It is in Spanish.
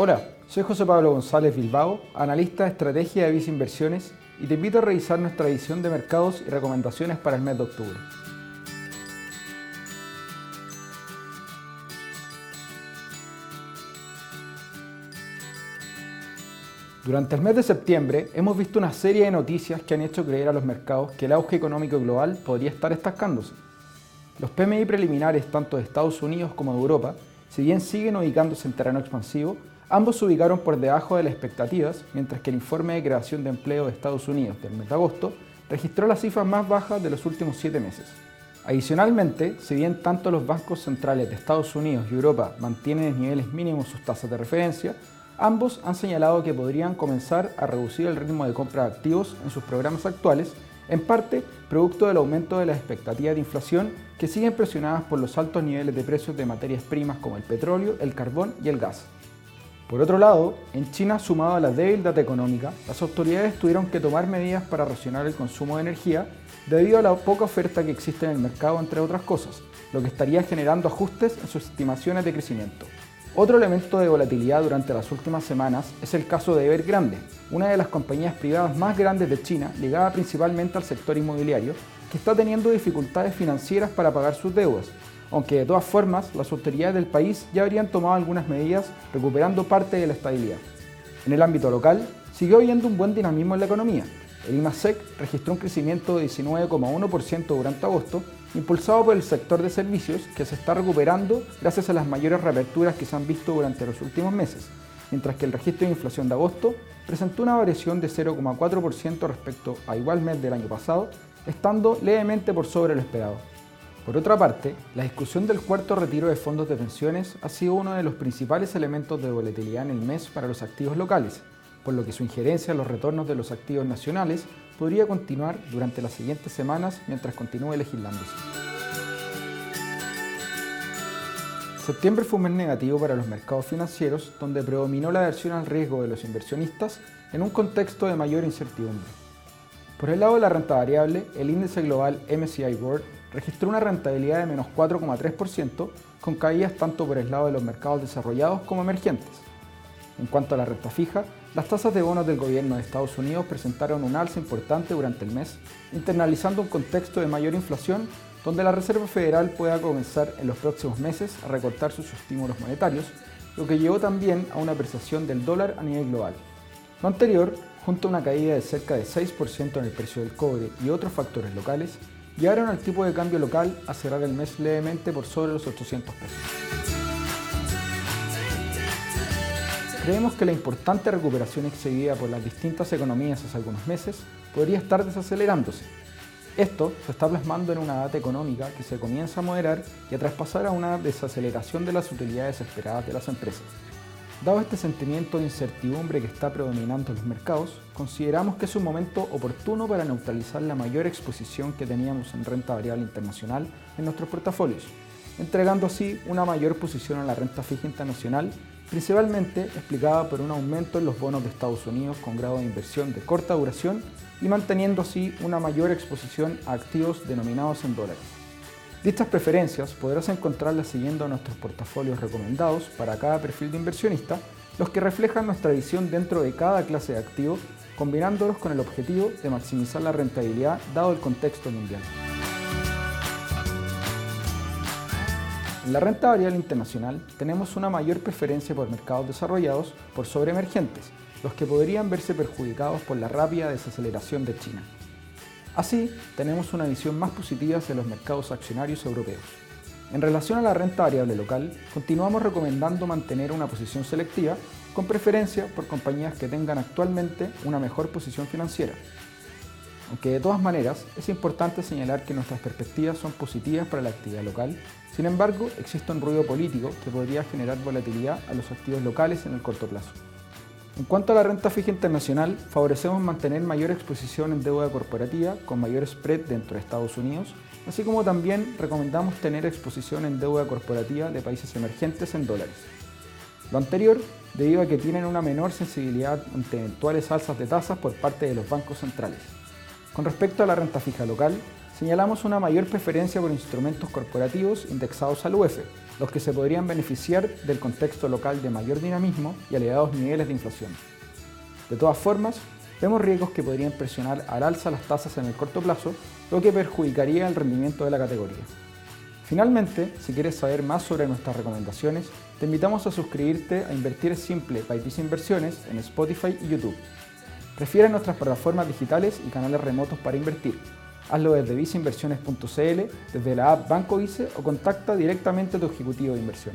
Hola, soy José Pablo González Bilbao, analista de estrategia de Visa Inversiones y te invito a revisar nuestra edición de mercados y recomendaciones para el mes de octubre. Durante el mes de septiembre hemos visto una serie de noticias que han hecho creer a los mercados que el auge económico global podría estar estancándose. Los PMI preliminares tanto de Estados Unidos como de Europa, si bien siguen ubicándose en terreno expansivo, ambos se ubicaron por debajo de las expectativas, mientras que el informe de creación de empleo de Estados Unidos del mes de agosto registró las cifras más bajas de los últimos siete meses. Adicionalmente, si bien tanto los bancos centrales de Estados Unidos y Europa mantienen en niveles mínimos sus tasas de referencia, Ambos han señalado que podrían comenzar a reducir el ritmo de compra de activos en sus programas actuales, en parte producto del aumento de las expectativas de inflación que siguen presionadas por los altos niveles de precios de materias primas como el petróleo, el carbón y el gas. Por otro lado, en China, sumado a la débil data económica, las autoridades tuvieron que tomar medidas para racionar el consumo de energía debido a la poca oferta que existe en el mercado, entre otras cosas, lo que estaría generando ajustes en sus estimaciones de crecimiento. Otro elemento de volatilidad durante las últimas semanas es el caso de Evergrande, una de las compañías privadas más grandes de China, ligada principalmente al sector inmobiliario, que está teniendo dificultades financieras para pagar sus deudas, aunque de todas formas las autoridades del país ya habrían tomado algunas medidas recuperando parte de la estabilidad. En el ámbito local, siguió habiendo un buen dinamismo en la economía. El IMASEC registró un crecimiento de 19,1% durante agosto impulsado por el sector de servicios que se está recuperando gracias a las mayores reaperturas que se han visto durante los últimos meses, mientras que el registro de inflación de agosto presentó una variación de 0,4% respecto a igual mes del año pasado, estando levemente por sobre lo esperado. Por otra parte, la discusión del cuarto retiro de fondos de pensiones ha sido uno de los principales elementos de volatilidad en el mes para los activos locales, por lo que su injerencia en los retornos de los activos nacionales podría continuar durante las siguientes semanas mientras continúe legislándose. Septiembre fue un mes negativo para los mercados financieros, donde predominó la aversión al riesgo de los inversionistas en un contexto de mayor incertidumbre. Por el lado de la renta variable, el índice global MSCI World registró una rentabilidad de menos 4,3%, con caídas tanto por el lado de los mercados desarrollados como emergentes. En cuanto a la renta fija, las tasas de bonos del gobierno de Estados Unidos presentaron un alza importante durante el mes, internalizando un contexto de mayor inflación donde la Reserva Federal pueda comenzar en los próximos meses a recortar sus estímulos monetarios, lo que llevó también a una apreciación del dólar a nivel global. Lo anterior, junto a una caída de cerca de 6% en el precio del cobre y otros factores locales, llevaron al tipo de cambio local a cerrar el mes levemente por sobre los 800 pesos. Creemos que la importante recuperación exhibida por las distintas economías hace algunos meses podría estar desacelerándose. Esto se está plasmando en una data económica que se comienza a moderar y a traspasar a una desaceleración de las utilidades esperadas de las empresas. Dado este sentimiento de incertidumbre que está predominando en los mercados, consideramos que es un momento oportuno para neutralizar la mayor exposición que teníamos en renta variable internacional en nuestros portafolios, entregando así una mayor posición a la renta fija internacional principalmente explicada por un aumento en los bonos de Estados Unidos con grado de inversión de corta duración y manteniendo así una mayor exposición a activos denominados en dólares. Dichas preferencias podrás encontrarlas siguiendo nuestros portafolios recomendados para cada perfil de inversionista, los que reflejan nuestra visión dentro de cada clase de activo, combinándolos con el objetivo de maximizar la rentabilidad dado el contexto mundial. En la renta variable internacional tenemos una mayor preferencia por mercados desarrollados por sobre emergentes, los que podrían verse perjudicados por la rápida desaceleración de China. Así, tenemos una visión más positiva hacia los mercados accionarios europeos. En relación a la renta variable local, continuamos recomendando mantener una posición selectiva, con preferencia por compañías que tengan actualmente una mejor posición financiera, aunque de todas maneras es importante señalar que nuestras perspectivas son positivas para la actividad local, sin embargo existe un ruido político que podría generar volatilidad a los activos locales en el corto plazo. En cuanto a la renta fija internacional, favorecemos mantener mayor exposición en deuda corporativa con mayor spread dentro de Estados Unidos, así como también recomendamos tener exposición en deuda corporativa de países emergentes en dólares. Lo anterior debido a que tienen una menor sensibilidad ante eventuales alzas de tasas por parte de los bancos centrales. Con respecto a la renta fija local, señalamos una mayor preferencia por instrumentos corporativos indexados al UEF, los que se podrían beneficiar del contexto local de mayor dinamismo y elevados niveles de inflación. De todas formas, vemos riesgos que podrían presionar al alza las tasas en el corto plazo, lo que perjudicaría el rendimiento de la categoría. Finalmente, si quieres saber más sobre nuestras recomendaciones, te invitamos a suscribirte a Invertir Simple by Visa Inversiones en Spotify y YouTube. Prefiere nuestras plataformas digitales y canales remotos para invertir. Hazlo desde viceinversiones.cl, desde la app Banco Vice o contacta directamente a tu ejecutivo de inversión.